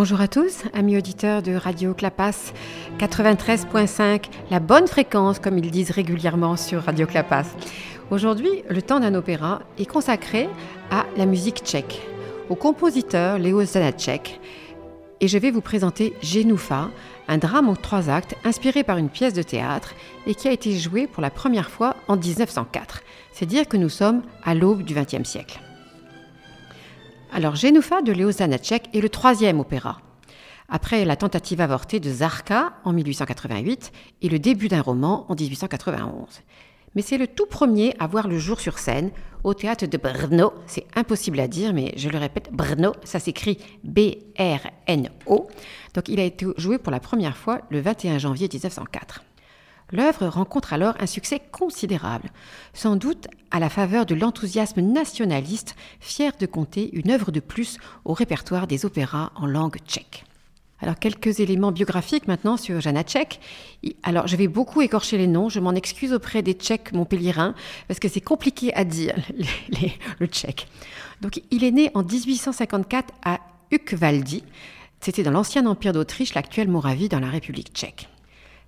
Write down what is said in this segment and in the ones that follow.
Bonjour à tous, amis auditeurs de Radio Clapas 93.5, la bonne fréquence comme ils disent régulièrement sur Radio Clapas. Aujourd'hui, le temps d'un opéra est consacré à la musique tchèque, au compositeur Léo Zanacek. Et je vais vous présenter Genoufa, un drame en trois actes inspiré par une pièce de théâtre et qui a été joué pour la première fois en 1904. C'est dire que nous sommes à l'aube du XXe siècle. Alors, Genoufa de Léo Zanacek est le troisième opéra. Après la tentative avortée de Zarka en 1888 et le début d'un roman en 1891. Mais c'est le tout premier à voir le jour sur scène au théâtre de Brno. C'est impossible à dire, mais je le répète, Brno, ça s'écrit B-R-N-O. Donc il a été joué pour la première fois le 21 janvier 1904. L'œuvre rencontre alors un succès considérable, sans doute à la faveur de l'enthousiasme nationaliste, fier de compter une œuvre de plus au répertoire des opéras en langue tchèque. Alors quelques éléments biographiques maintenant sur Janacek. Alors je vais beaucoup écorcher les noms, je m'en excuse auprès des Tchèques montpelliérains parce que c'est compliqué à dire le tchèque. Donc il est né en 1854 à Ukvaldi, c'était dans l'ancien empire d'Autriche, l'actuelle Moravie dans la République tchèque.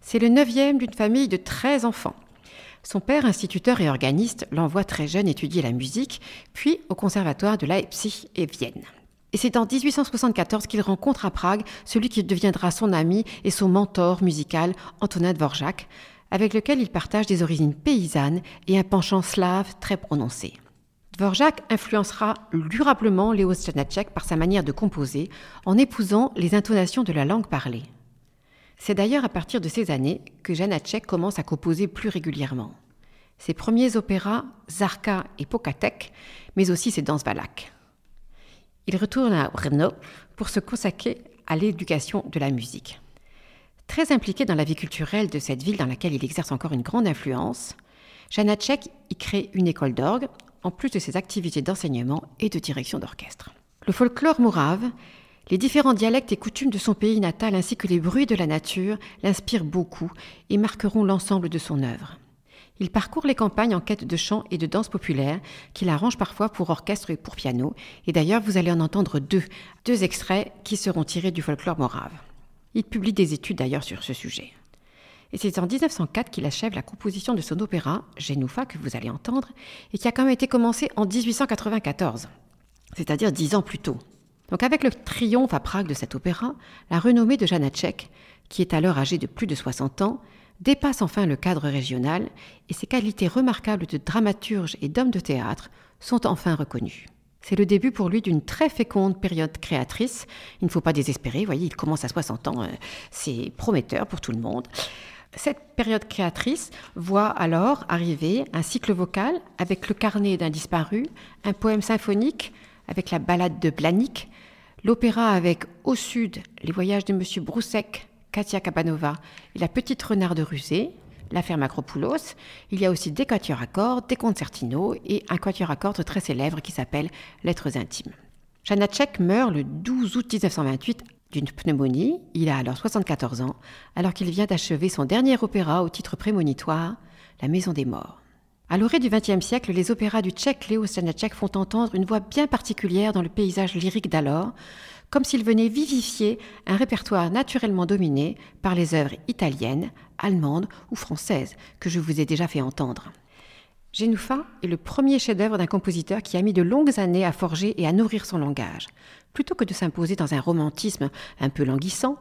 C'est le neuvième d'une famille de 13 enfants. Son père, instituteur et organiste, l'envoie très jeune étudier la musique, puis au conservatoire de Leipzig et Vienne. Et c'est en 1874 qu'il rencontre à Prague celui qui deviendra son ami et son mentor musical, Antonin Dvorak, avec lequel il partage des origines paysannes et un penchant slave très prononcé. Dvorak influencera durablement Léo Janacek par sa manière de composer en épousant les intonations de la langue parlée. C'est d'ailleurs à partir de ces années que Janacek commence à composer plus régulièrement. Ses premiers opéras, Zarka et Pokatek, mais aussi ses danses valaques. Il retourne à Brno pour se consacrer à l'éducation de la musique. Très impliqué dans la vie culturelle de cette ville dans laquelle il exerce encore une grande influence, Janacek y crée une école d'orgue, en plus de ses activités d'enseignement et de direction d'orchestre. Le folklore mourave les différents dialectes et coutumes de son pays natal ainsi que les bruits de la nature l'inspirent beaucoup et marqueront l'ensemble de son œuvre. Il parcourt les campagnes en quête de chants et de danses populaires qu'il arrange parfois pour orchestre et pour piano. Et d'ailleurs, vous allez en entendre deux, deux extraits qui seront tirés du folklore morave. Il publie des études d'ailleurs sur ce sujet. Et c'est en 1904 qu'il achève la composition de son opéra, Genoufa, que vous allez entendre, et qui a quand même été commencé en 1894, c'est-à-dire dix ans plus tôt. Donc avec le triomphe à Prague de cet opéra, la renommée de Janacek, qui est alors âgée de plus de 60 ans, dépasse enfin le cadre régional et ses qualités remarquables de dramaturge et d'homme de théâtre sont enfin reconnues. C'est le début pour lui d'une très féconde période créatrice. Il ne faut pas désespérer, voyez, il commence à 60 ans, euh, c'est prometteur pour tout le monde. Cette période créatrice voit alors arriver un cycle vocal avec le carnet d'un disparu, un poème symphonique avec la ballade de Blanik, L'opéra avec Au Sud, Les voyages de Monsieur Broussec, Katia Kabanova et La petite renarde rusée, l'affaire Macropoulos. Il y a aussi des quatuors à cordes, des concertinos et un quatuor à cordes très célèbre qui s'appelle Lettres intimes. Janacek meurt le 12 août 1928 d'une pneumonie. Il a alors 74 ans, alors qu'il vient d'achever son dernier opéra au titre prémonitoire, La Maison des Morts. À l'orée du XXe siècle, les opéras du tchèque Léo Stanacek font entendre une voix bien particulière dans le paysage lyrique d'alors, comme s'ils venaient vivifier un répertoire naturellement dominé par les œuvres italiennes, allemandes ou françaises que je vous ai déjà fait entendre. Genoufa est le premier chef-d'œuvre d'un compositeur qui a mis de longues années à forger et à nourrir son langage. Plutôt que de s'imposer dans un romantisme un peu languissant,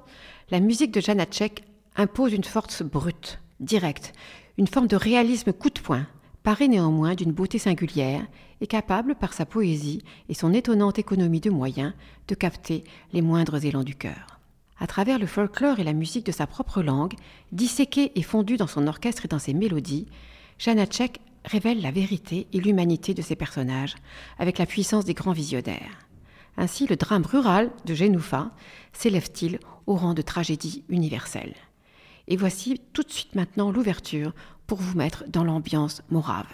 la musique de Janacek impose une force brute, directe, une forme de réalisme coup de poing, paraît néanmoins d'une beauté singulière et capable, par sa poésie et son étonnante économie de moyens, de capter les moindres élans du cœur. À travers le folklore et la musique de sa propre langue, disséquée et fondue dans son orchestre et dans ses mélodies, Janacek révèle la vérité et l'humanité de ses personnages avec la puissance des grands visionnaires. Ainsi, le drame rural de Genoufa s'élève-t-il au rang de tragédie universelle? Et voici tout de suite maintenant l'ouverture pour vous mettre dans l'ambiance morave.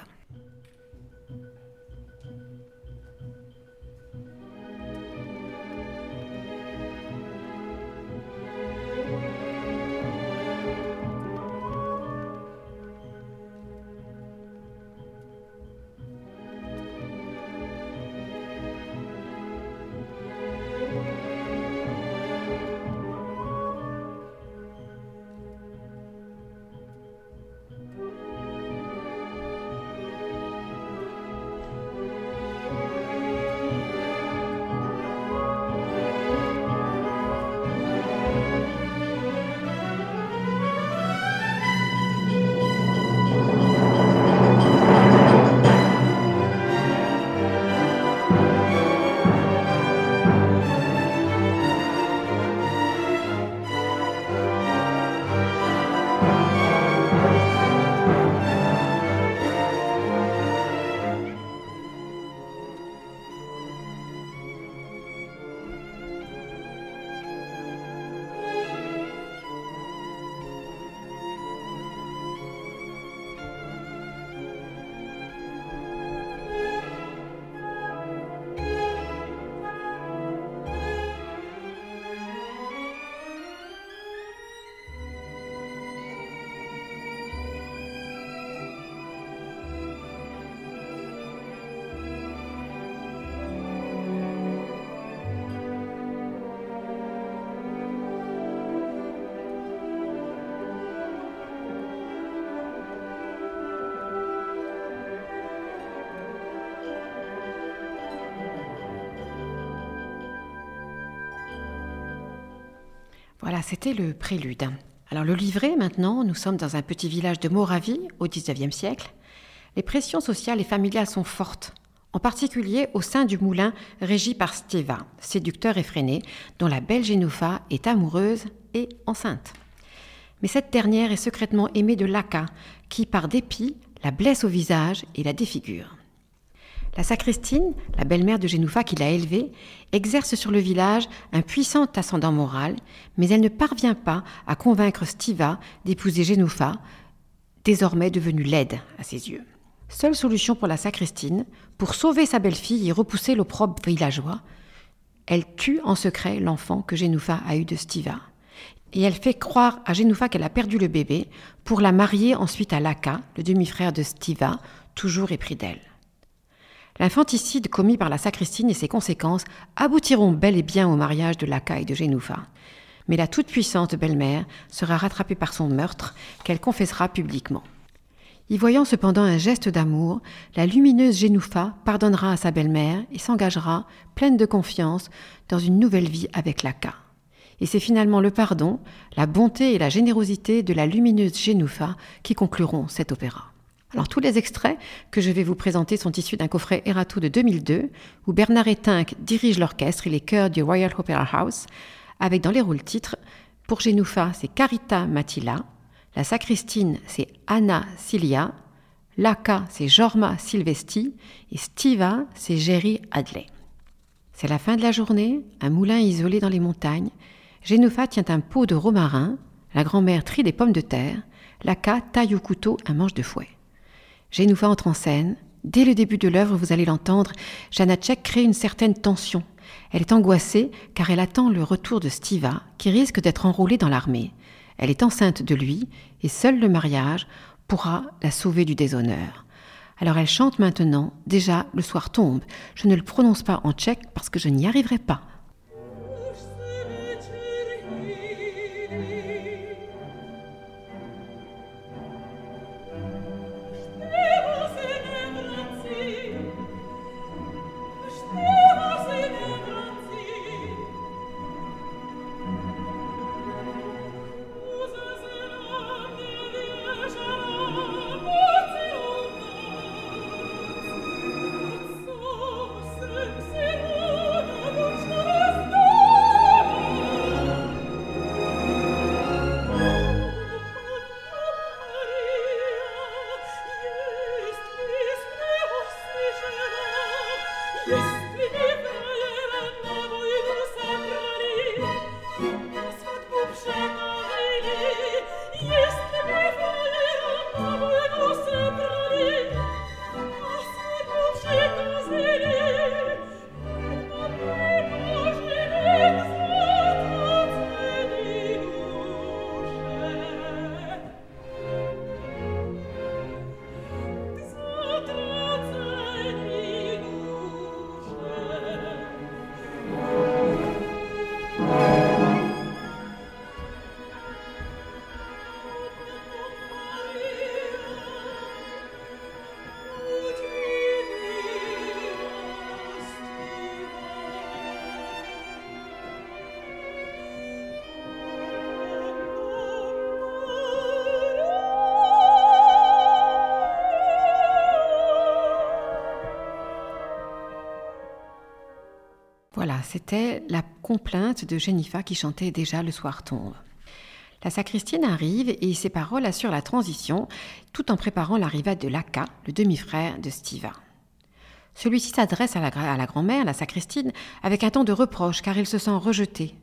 Voilà, c'était le prélude. Alors le livret, maintenant, nous sommes dans un petit village de Moravie au XIXe siècle. Les pressions sociales et familiales sont fortes, en particulier au sein du moulin régi par Steva, séducteur effréné, dont la belle Génoufa est amoureuse et enceinte. Mais cette dernière est secrètement aimée de Laka, qui, par dépit, la blesse au visage et la défigure. La sacristine, la belle-mère de Génoufa qui l'a élevée, exerce sur le village un puissant ascendant moral, mais elle ne parvient pas à convaincre Stiva d'épouser Génoufa, désormais devenue laide à ses yeux. Seule solution pour la sacristine, pour sauver sa belle-fille et repousser l'opprobre villageois, elle tue en secret l'enfant que Génoufa a eu de Stiva. Et elle fait croire à Génoufa qu'elle a perdu le bébé pour la marier ensuite à Laka, le demi-frère de Stiva, toujours épris d'elle. L'infanticide commis par la sacristine et ses conséquences aboutiront bel et bien au mariage de Laka et de Génoufa. Mais la toute-puissante belle-mère sera rattrapée par son meurtre, qu'elle confessera publiquement. Y voyant cependant un geste d'amour, la lumineuse Génoufa pardonnera à sa belle-mère et s'engagera, pleine de confiance, dans une nouvelle vie avec Laka. Et c'est finalement le pardon, la bonté et la générosité de la lumineuse Génoufa qui concluront cet opéra. Alors tous les extraits que je vais vous présenter sont issus d'un coffret Erato de 2002 où Bernard Etinck dirige l'orchestre. Et les chœurs du Royal Opera House avec dans les rôles titres pour Genoufa c'est Carita Matila, la sacristine c'est Anna Cilia, Laka c'est Jorma Silvesti. Et Stiva c'est Jerry Adley. C'est la fin de la journée, un moulin isolé dans les montagnes. Genoufa tient un pot de romarin, la grand-mère trie des pommes de terre, Laka taille au couteau un manche de fouet. Génoufa entre en scène. Dès le début de l'œuvre, vous allez l'entendre, Janacek crée une certaine tension. Elle est angoissée car elle attend le retour de Stiva, qui risque d'être enrôlé dans l'armée. Elle est enceinte de lui, et seul le mariage pourra la sauver du déshonneur. Alors elle chante maintenant, déjà le soir tombe. Je ne le prononce pas en tchèque parce que je n'y arriverai pas. C'était la complainte de Jennifer qui chantait déjà Le soir tombe. La sacristienne arrive et ses paroles assurent la transition tout en préparant l'arrivée de Laka, le demi-frère de Stiva. Celui-ci s'adresse à la, à la grand-mère, la sacristine, avec un ton de reproche car il se sent rejeté.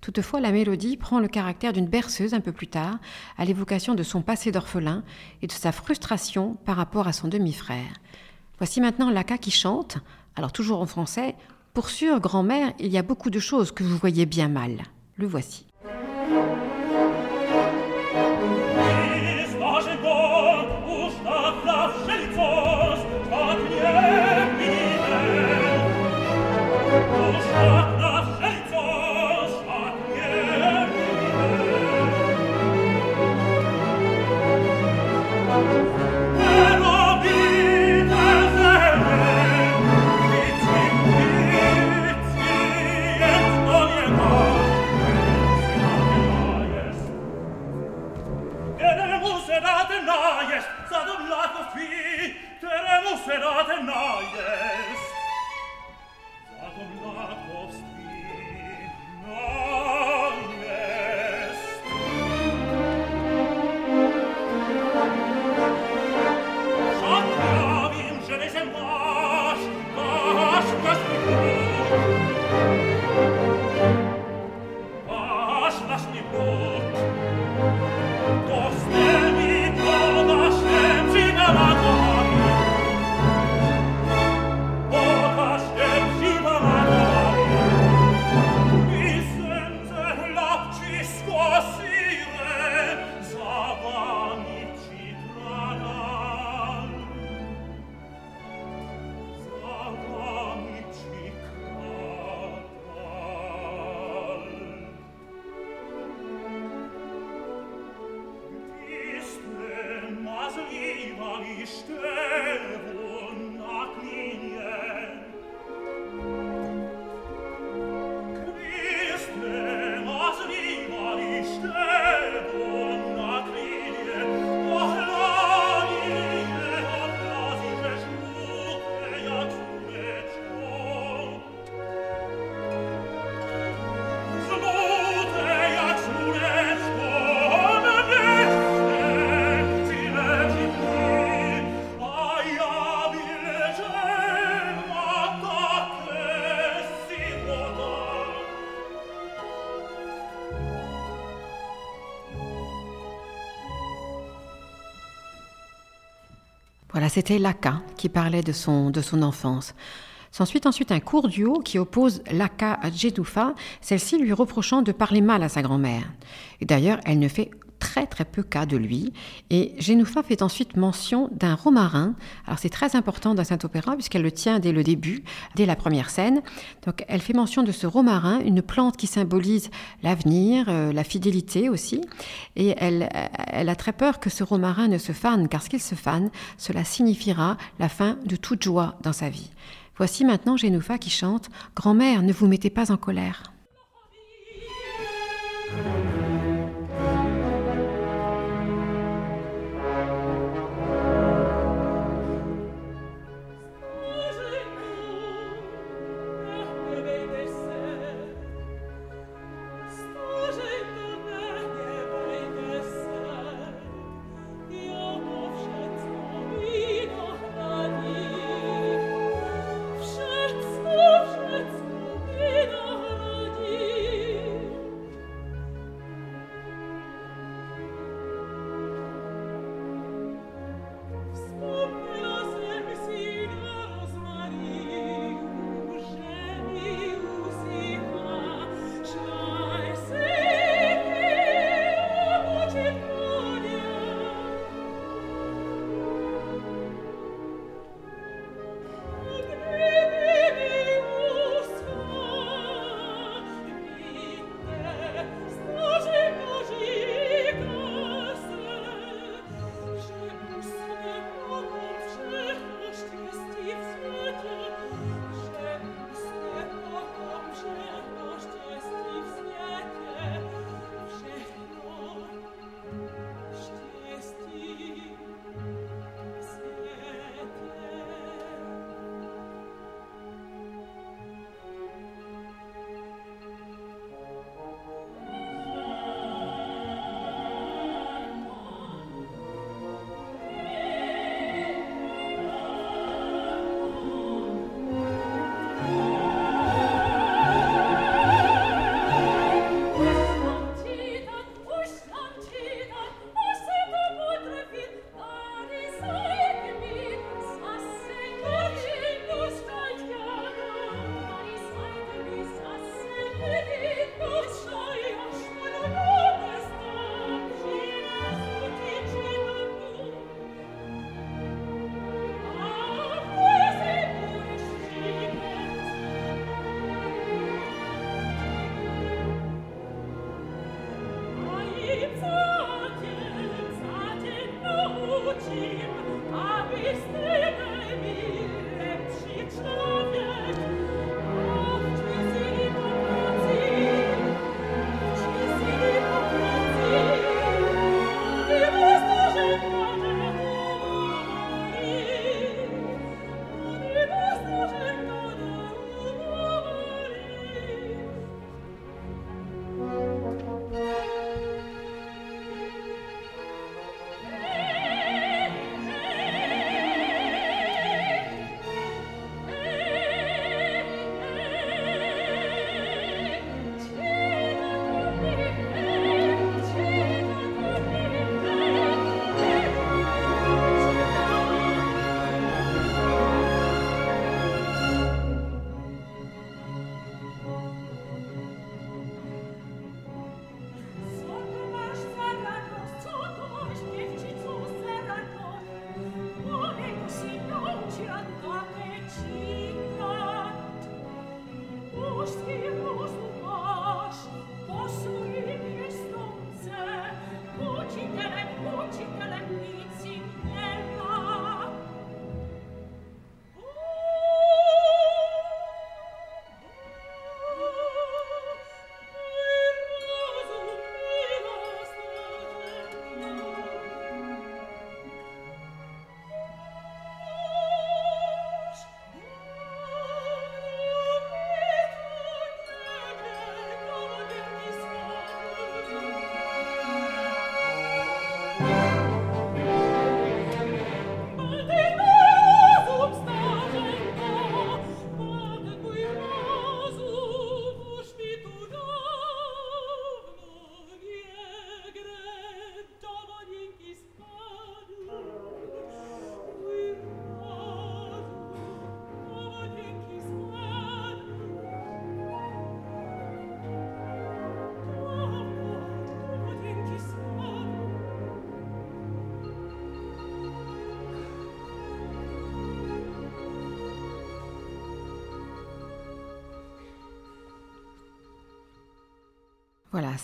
Toutefois, la mélodie prend le caractère d'une berceuse un peu plus tard, à l'évocation de son passé d'orphelin et de sa frustration par rapport à son demi-frère. Voici maintenant Laka qui chante, alors toujours en français, pour sûr, grand-mère, il y a beaucoup de choses que vous voyez bien mal. Le voici. C'était Laka qui parlait de son, de son enfance. S'ensuit ensuite un court duo qui oppose Laka à Jedoufa, celle-ci lui reprochant de parler mal à sa grand-mère. D'ailleurs, elle ne fait très très peu cas de lui. Et Génoufa fait ensuite mention d'un romarin. Alors c'est très important dans Saint-Opéra puisqu'elle le tient dès le début, dès la première scène. Donc elle fait mention de ce romarin, une plante qui symbolise l'avenir, euh, la fidélité aussi. Et elle, elle a très peur que ce romarin ne se fane, car qu'il se fane, cela signifiera la fin de toute joie dans sa vie. Voici maintenant Génoufa qui chante Grand-mère, ne vous mettez pas en colère.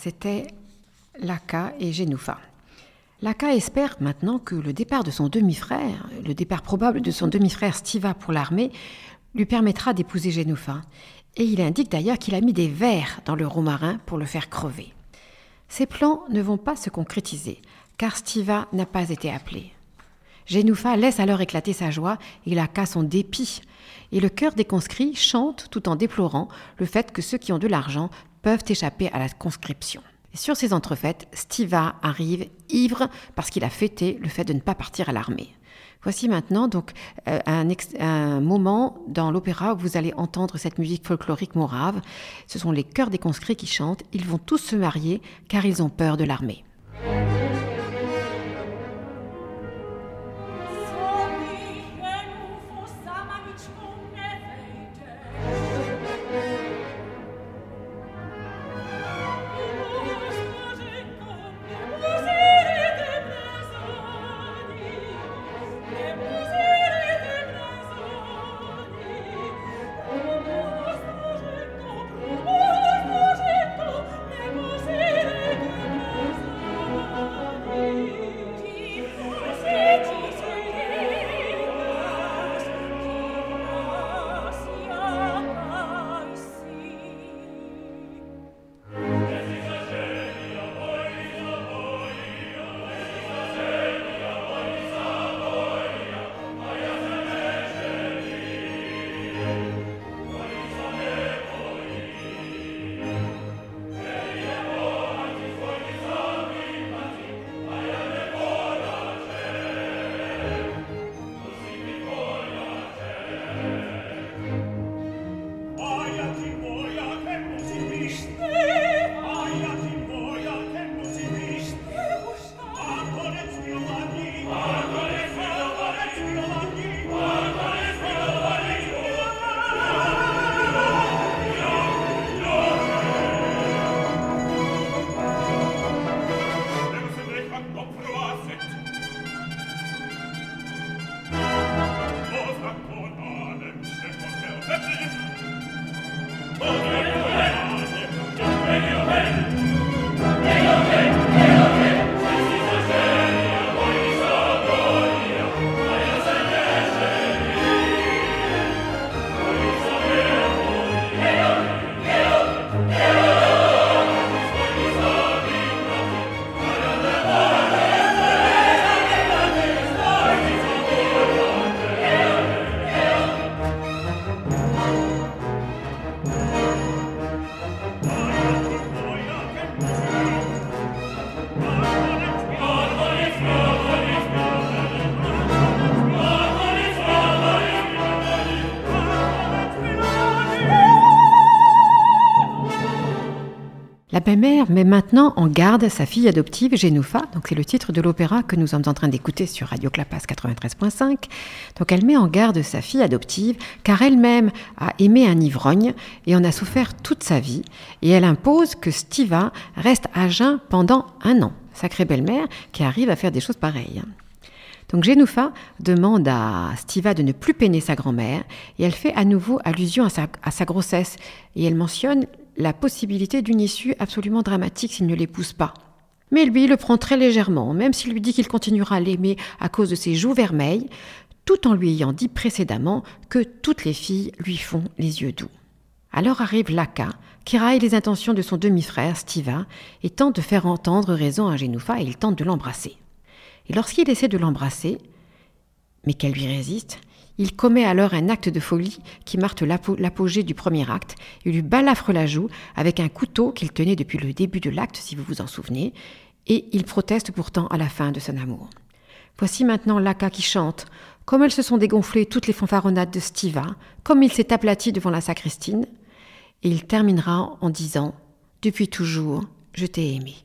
C'était Laka et Genoufa. Laka espère maintenant que le départ de son demi-frère, le départ probable de son demi-frère Stiva pour l'armée, lui permettra d'épouser Genoufa. Et il indique d'ailleurs qu'il a mis des vers dans le romarin pour le faire crever. Ces plans ne vont pas se concrétiser, car Stiva n'a pas été appelé. Genoufa laisse alors éclater sa joie et Laka son dépit. Et le cœur des conscrits chante tout en déplorant le fait que ceux qui ont de l'argent peuvent échapper à la conscription. sur ces entrefaites, Stiva arrive ivre parce qu'il a fêté le fait de ne pas partir à l'armée. Voici maintenant donc euh, un, un, moment dans l'opéra où vous allez entendre cette musique folklorique morave. Ce sont les chœurs des conscrits qui chantent. Ils vont tous se marier car ils ont peur de l'armée. Belle-mère met maintenant en garde sa fille adoptive Genoufa, donc c'est le titre de l'opéra que nous sommes en train d'écouter sur Radio Clapas 93.5. Donc elle met en garde sa fille adoptive car elle-même a aimé un ivrogne et en a souffert toute sa vie et elle impose que Stiva reste à jeun pendant un an. Sacrée belle-mère qui arrive à faire des choses pareilles. Donc Genoufa demande à Stiva de ne plus peiner sa grand-mère et elle fait à nouveau allusion à sa, à sa grossesse et elle mentionne la possibilité d'une issue absolument dramatique s'il ne l'épouse pas. Mais lui le prend très légèrement, même s'il lui dit qu'il continuera à l'aimer à cause de ses joues vermeilles, tout en lui ayant dit précédemment que toutes les filles lui font les yeux doux. Alors arrive Laka, qui raille les intentions de son demi-frère, Stiva, et tente de faire entendre raison à Genoufa et il tente de l'embrasser. Et lorsqu'il essaie de l'embrasser, mais qu'elle lui résiste, il commet alors un acte de folie qui marque l'apogée du premier acte. Il lui balafre la joue avec un couteau qu'il tenait depuis le début de l'acte, si vous vous en souvenez, et il proteste pourtant à la fin de son amour. Voici maintenant Laka qui chante. Comme elles se sont dégonflées toutes les fanfaronnades de Stiva, comme il s'est aplati devant la sacristine, et il terminera en disant Depuis toujours, je t'ai aimé.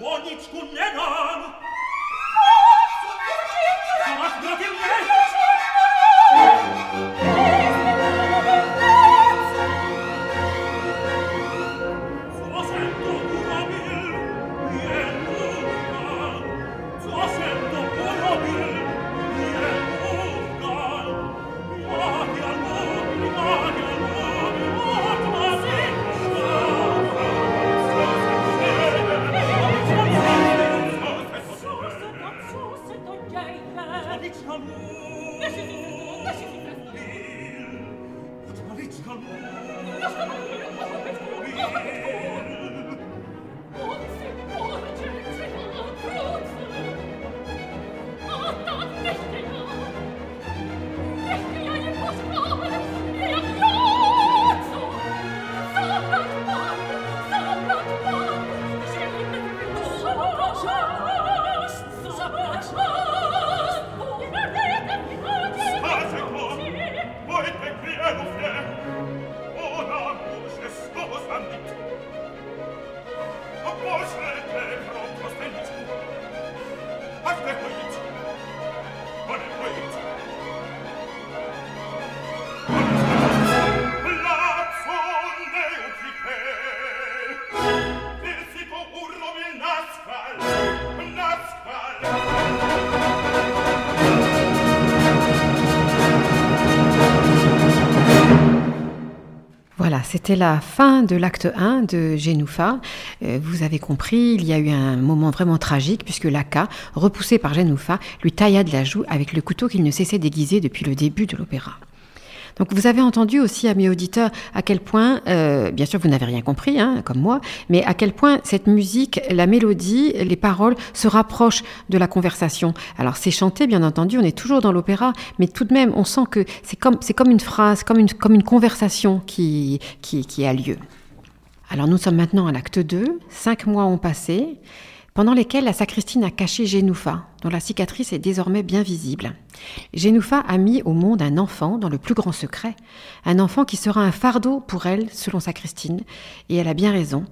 Wonitz kun nena c'était la fin de l'acte 1 de Génoufa. Euh, vous avez compris, il y a eu un moment vraiment tragique puisque Laka, repoussé par Génoufa, lui tailla de la joue avec le couteau qu'il ne cessait d'aiguiser depuis le début de l'opéra. Donc vous avez entendu aussi, amis auditeurs, à quel point, euh, bien sûr vous n'avez rien compris, hein, comme moi, mais à quel point cette musique, la mélodie, les paroles se rapprochent de la conversation. Alors c'est chanté, bien entendu, on est toujours dans l'opéra, mais tout de même on sent que c'est comme, c'est comme une phrase, comme une, comme une conversation qui, qui, qui a lieu. Alors nous sommes maintenant à l'acte 2, cinq mois ont passé pendant lesquels la sacristine a caché Génoufa, dont la cicatrice est désormais bien visible. Génoufa a mis au monde un enfant dans le plus grand secret, un enfant qui sera un fardeau pour elle, selon sacristine, et elle a bien raison,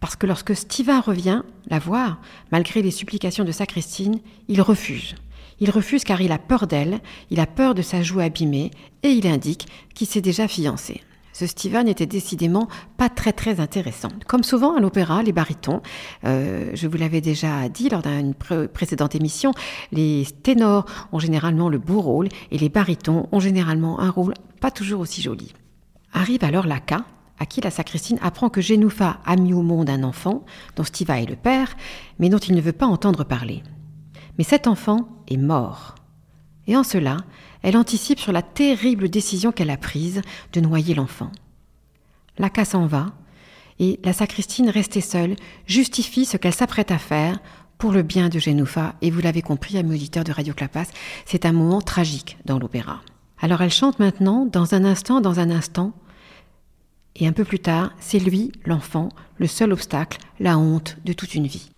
parce que lorsque Stiva revient la voir, malgré les supplications de sacristine, il refuse. Il refuse car il a peur d'elle, il a peur de sa joue abîmée, et il indique qu'il s'est déjà fiancé. Ce Steven était décidément pas très très intéressant. Comme souvent à l'opéra, les barytons, euh, je vous l'avais déjà dit lors d'une précédente émission, les ténors ont généralement le beau rôle et les barytons ont généralement un rôle pas toujours aussi joli. Arrive alors Laka, à qui la sacristine apprend que Génoufa a mis au monde un enfant, dont Stiva est le père, mais dont il ne veut pas entendre parler. Mais cet enfant est mort. Et en cela, elle anticipe sur la terrible décision qu'elle a prise de noyer l'enfant. Laka s'en va, et la sacristine, restée seule, justifie ce qu'elle s'apprête à faire pour le bien de Genoufa, et vous l'avez compris, ami auditeur de Radio Clapas, c'est un moment tragique dans l'opéra. Alors elle chante maintenant, dans un instant, dans un instant, et un peu plus tard, c'est lui, l'enfant, le seul obstacle, la honte de toute une vie.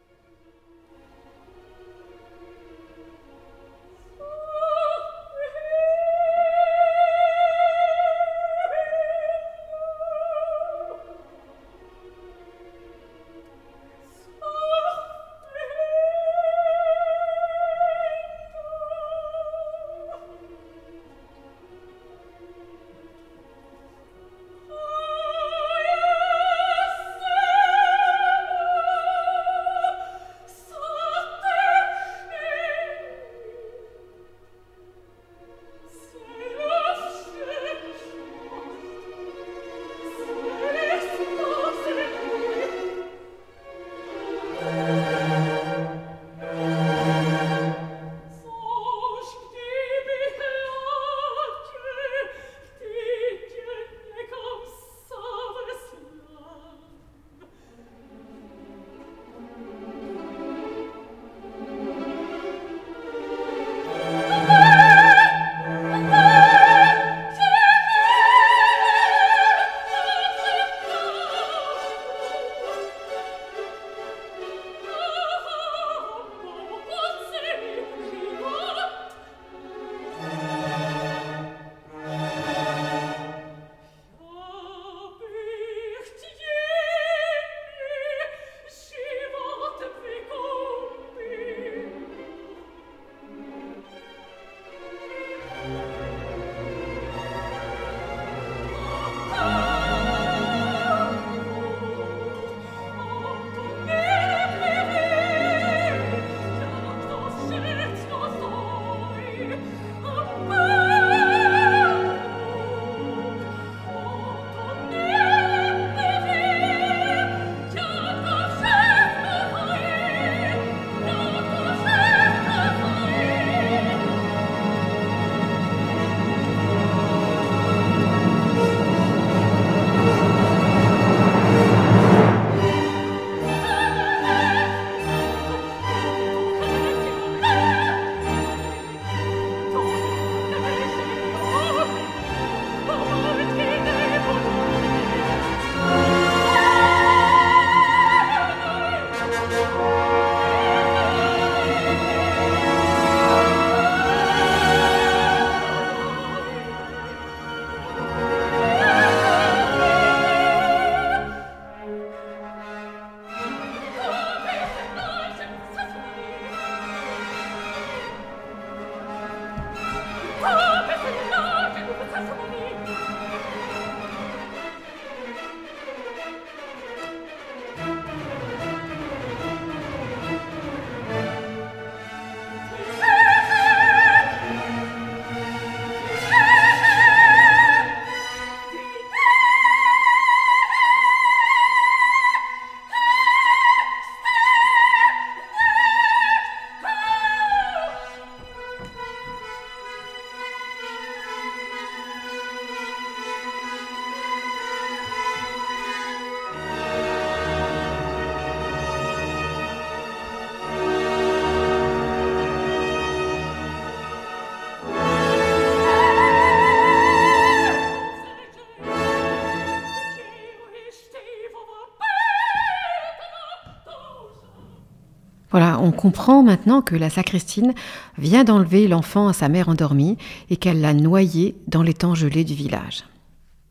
Voilà, on comprend maintenant que la sacristine vient d'enlever l'enfant à sa mère endormie et qu'elle l'a noyé dans l'étang gelé du village.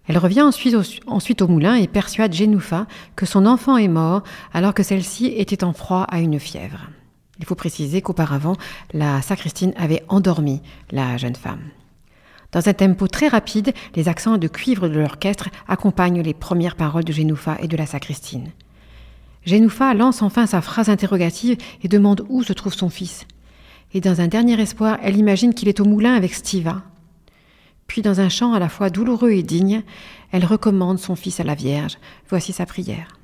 Elle revient ensuite au, moulin et persuade Génoufa que son enfant est mort alors que celle-ci était en proie à une fièvre. Il faut préciser qu'auparavant, la sacristine avait endormi la jeune femme. Dans un tempo très rapide, les accents de cuivre de l'orchestre accompagnent les premières paroles de Génoufa et de la sacristine. Génoufa lance enfin sa phrase interrogative et demande où se trouve son fils. Et dans un dernier espoir, elle imagine qu'il est au moulin avec Stiva. Puis dans un chant à la fois douloureux et digne, elle recommande son fils à la Vierge. Voici sa prière.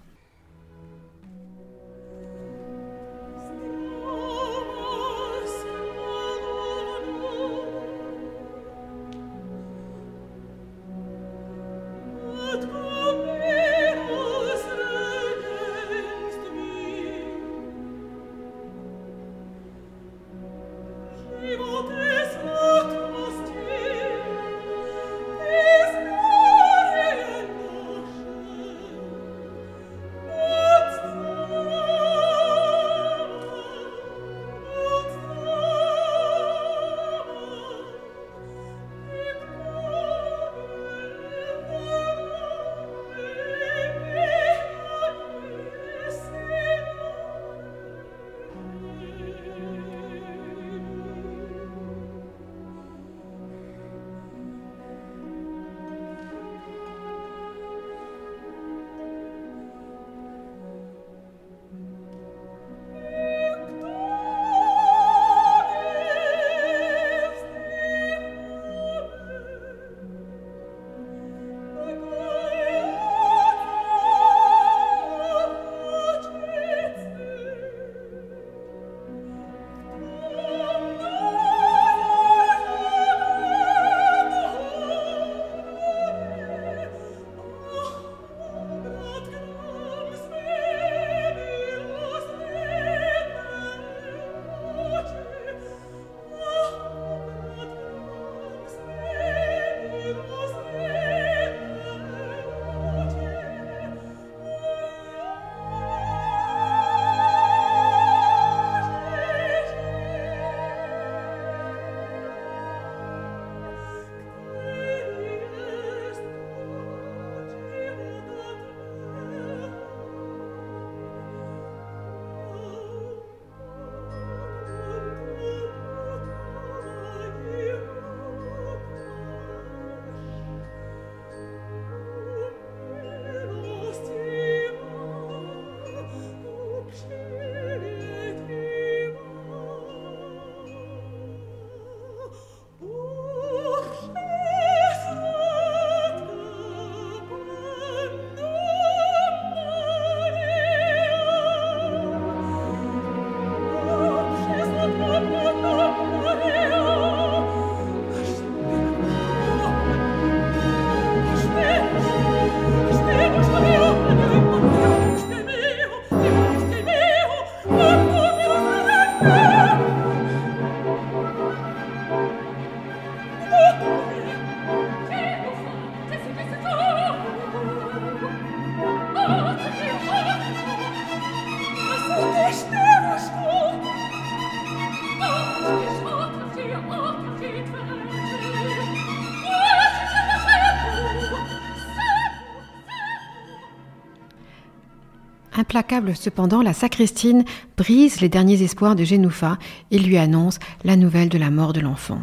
Cependant, la sacristine brise les derniers espoirs de Génoufa et lui annonce la nouvelle de la mort de l'enfant.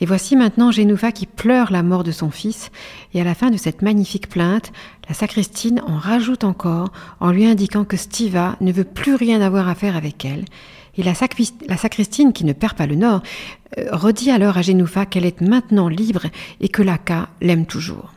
Et voici maintenant Génoufa qui pleure la mort de son fils, et à la fin de cette magnifique plainte, la sacristine en rajoute encore en lui indiquant que Stiva ne veut plus rien avoir à faire avec elle. Et la, sacristine, qui ne perd pas le nord, euh, redit alors à Génoufa qu'elle est maintenant libre et que Laka l'aime toujours.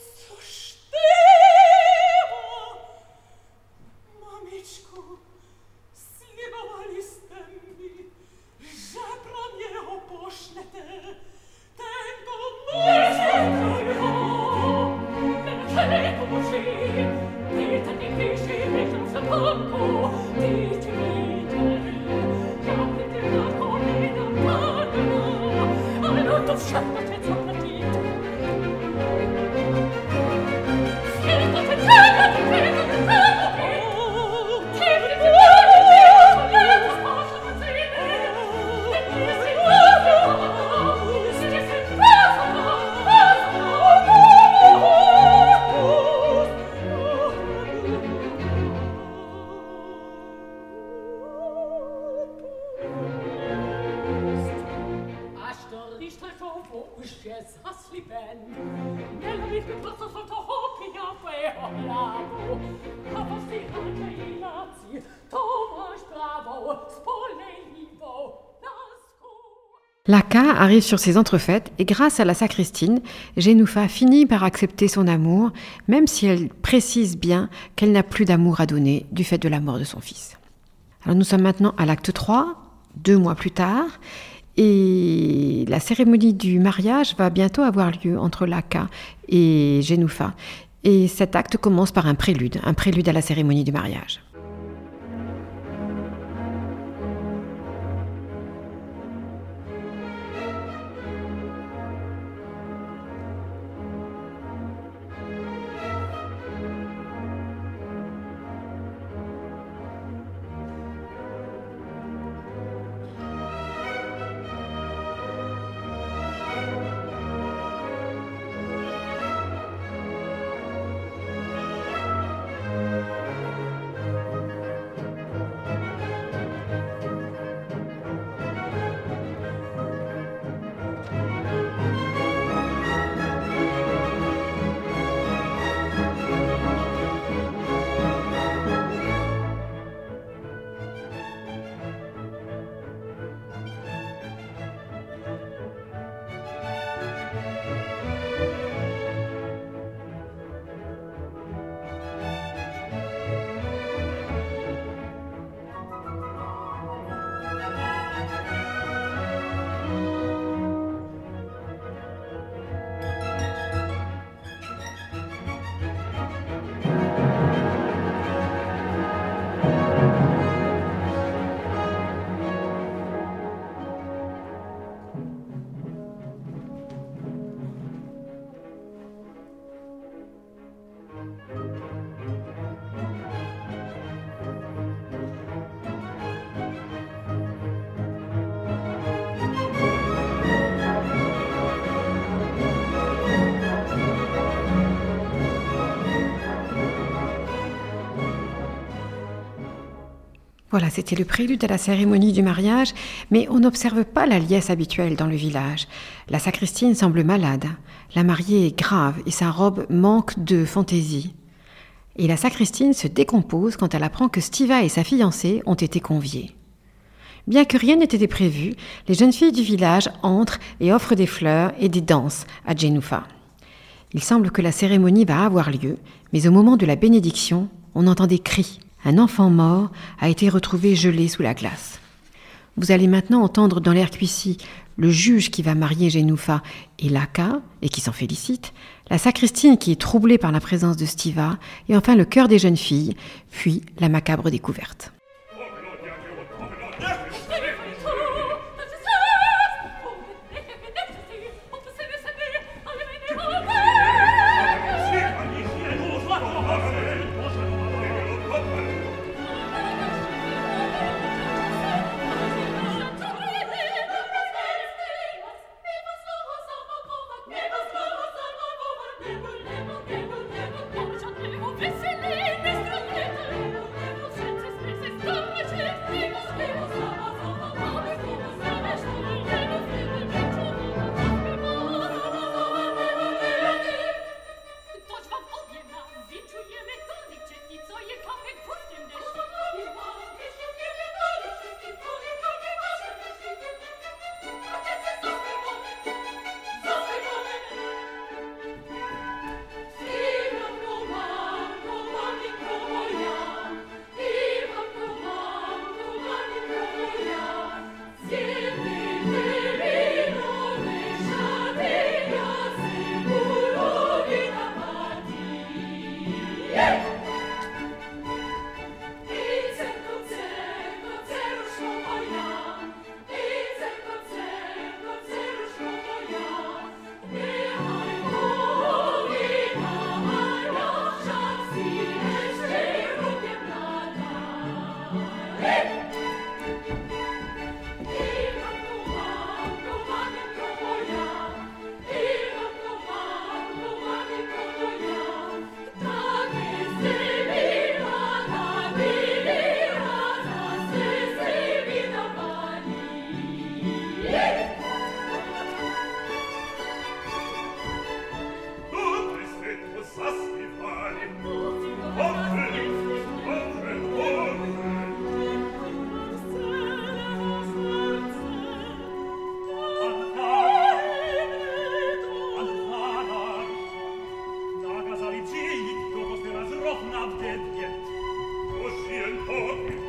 Oops. Laka arrive sur ses entrefaites et grâce à la sacristine, Génoufa finit par accepter son amour, même si elle précise bien qu'elle n'a plus d'amour à donner du fait de la mort de son fils. Alors nous sommes maintenant à l'acte 3, deux mois plus tard, et la cérémonie du mariage va bientôt avoir lieu entre Laka et Génoufa. Et cet acte commence par un prélude, un prélude à la cérémonie du mariage. Voilà, c'était le prélude à la cérémonie du mariage, mais on n'observe pas la liesse habituelle dans le village. La sacristine semble malade, la mariée est grave et sa robe manque de fantaisie. Et la sacristine se décompose quand elle apprend que Stiva et sa fiancée ont été conviés. Bien que rien n'ait été prévu, les jeunes filles du village entrent et offrent des fleurs et des danses à Jenoufa. Il semble que la cérémonie va avoir lieu, mais au moment de la bénédiction, on entend des cris un enfant mort a été retrouvé gelé sous la glace. Vous allez maintenant entendre dans l'air cuissi le juge qui va marier Génoufa et Laka, et qui s'en félicite, la sacristine qui est troublée par la présence de Stiva, et enfin le cœur des jeunes filles, puis la macabre découverte. Okay. abgedget. Così ancora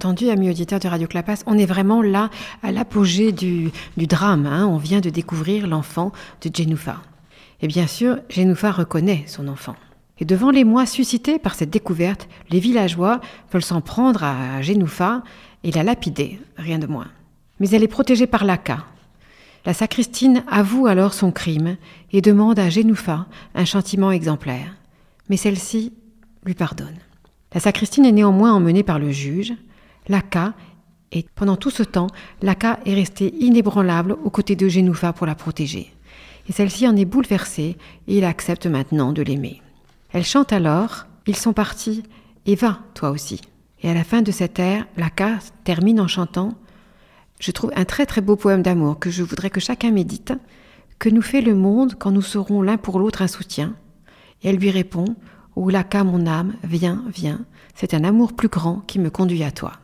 entendu, amis auditeurs de Radio Clapas, on est vraiment là à l'apogée du, drame. Hein. On vient de découvrir l'enfant de Jenoufa. Et bien sûr, Jenoufa reconnaît son enfant. Et devant l'émoi suscité par cette découverte, les villageois veulent s'en prendre à Jenoufa et la lapider, rien de moins. Mais elle est protégée par l'Aka. La sacristine avoue alors son crime et demande à Jenoufa un châtiment exemplaire. Mais celle-ci lui pardonne. La sacristine est néanmoins emmenée par le juge. Laka, et pendant tout ce temps, Laka est restée inébranlable aux côtés de Genoufa pour la protéger. Et celle-ci en est bouleversée et il accepte maintenant de l'aimer. Elle chante alors Ils sont partis, et va, toi aussi. Et à la fin de cet air, Laka termine en chantant Je trouve un très très beau poème d'amour que je voudrais que chacun médite. Que nous fait le monde quand nous serons l'un pour l'autre un soutien Et elle lui répond Oulaka, mon âme, viens, viens, c'est un amour plus grand qui me conduit à toi.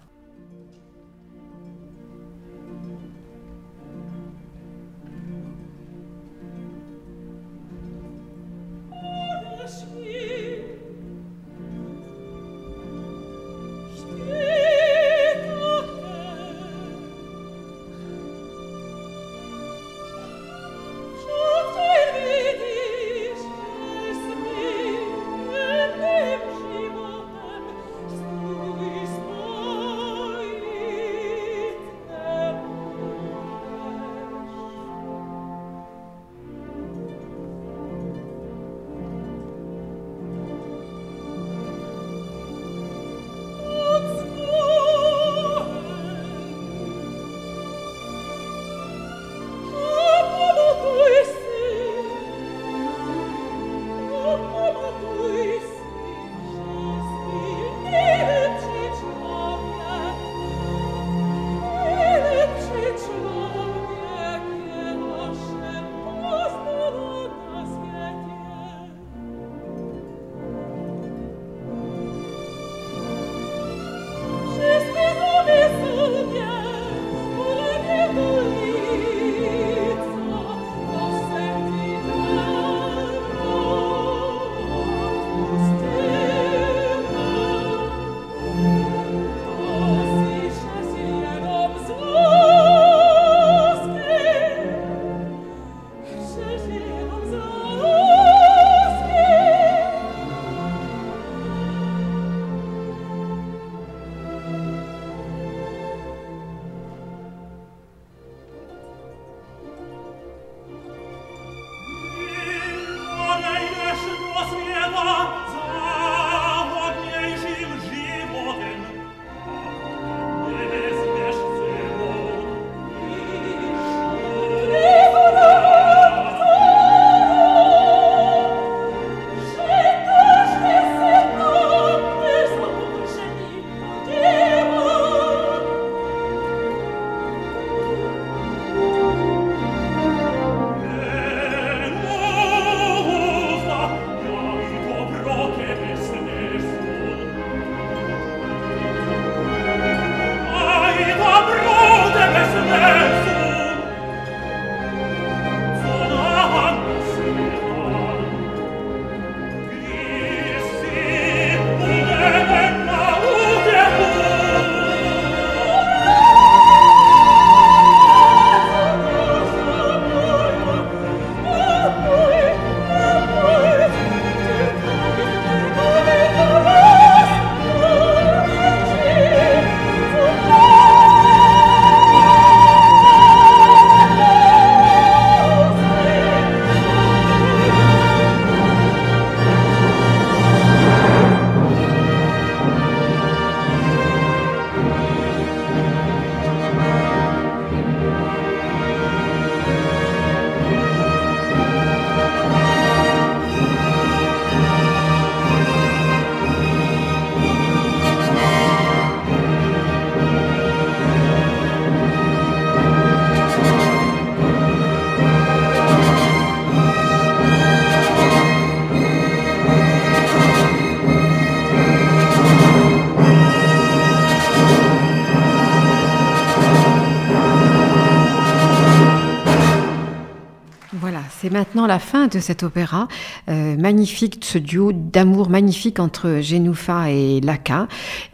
La fin de cet opéra euh, magnifique, ce duo d'amour magnifique entre Genoufa et Laka.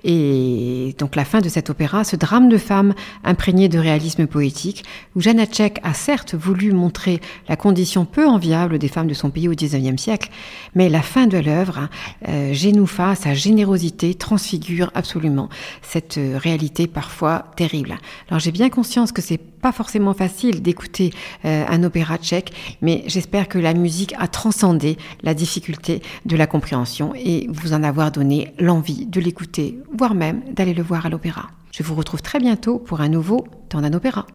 Et donc la fin de cet opéra, ce drame de femme imprégné de réalisme poétique, où Janacek a certes voulu montrer la condition peu enviable des femmes de son pays au XIXe siècle, mais la fin de l'œuvre, euh, Genoufa, sa générosité transfigure absolument cette euh, réalité parfois terrible. Alors j'ai bien conscience que c'est pas forcément facile d'écouter euh, un opéra tchèque, mais j'espère que la musique a transcendé la difficulté de la compréhension et vous en avoir donné l'envie de l'écouter, voire même d'aller le voir à l'opéra. Je vous retrouve très bientôt pour un nouveau Temps d'un opéra.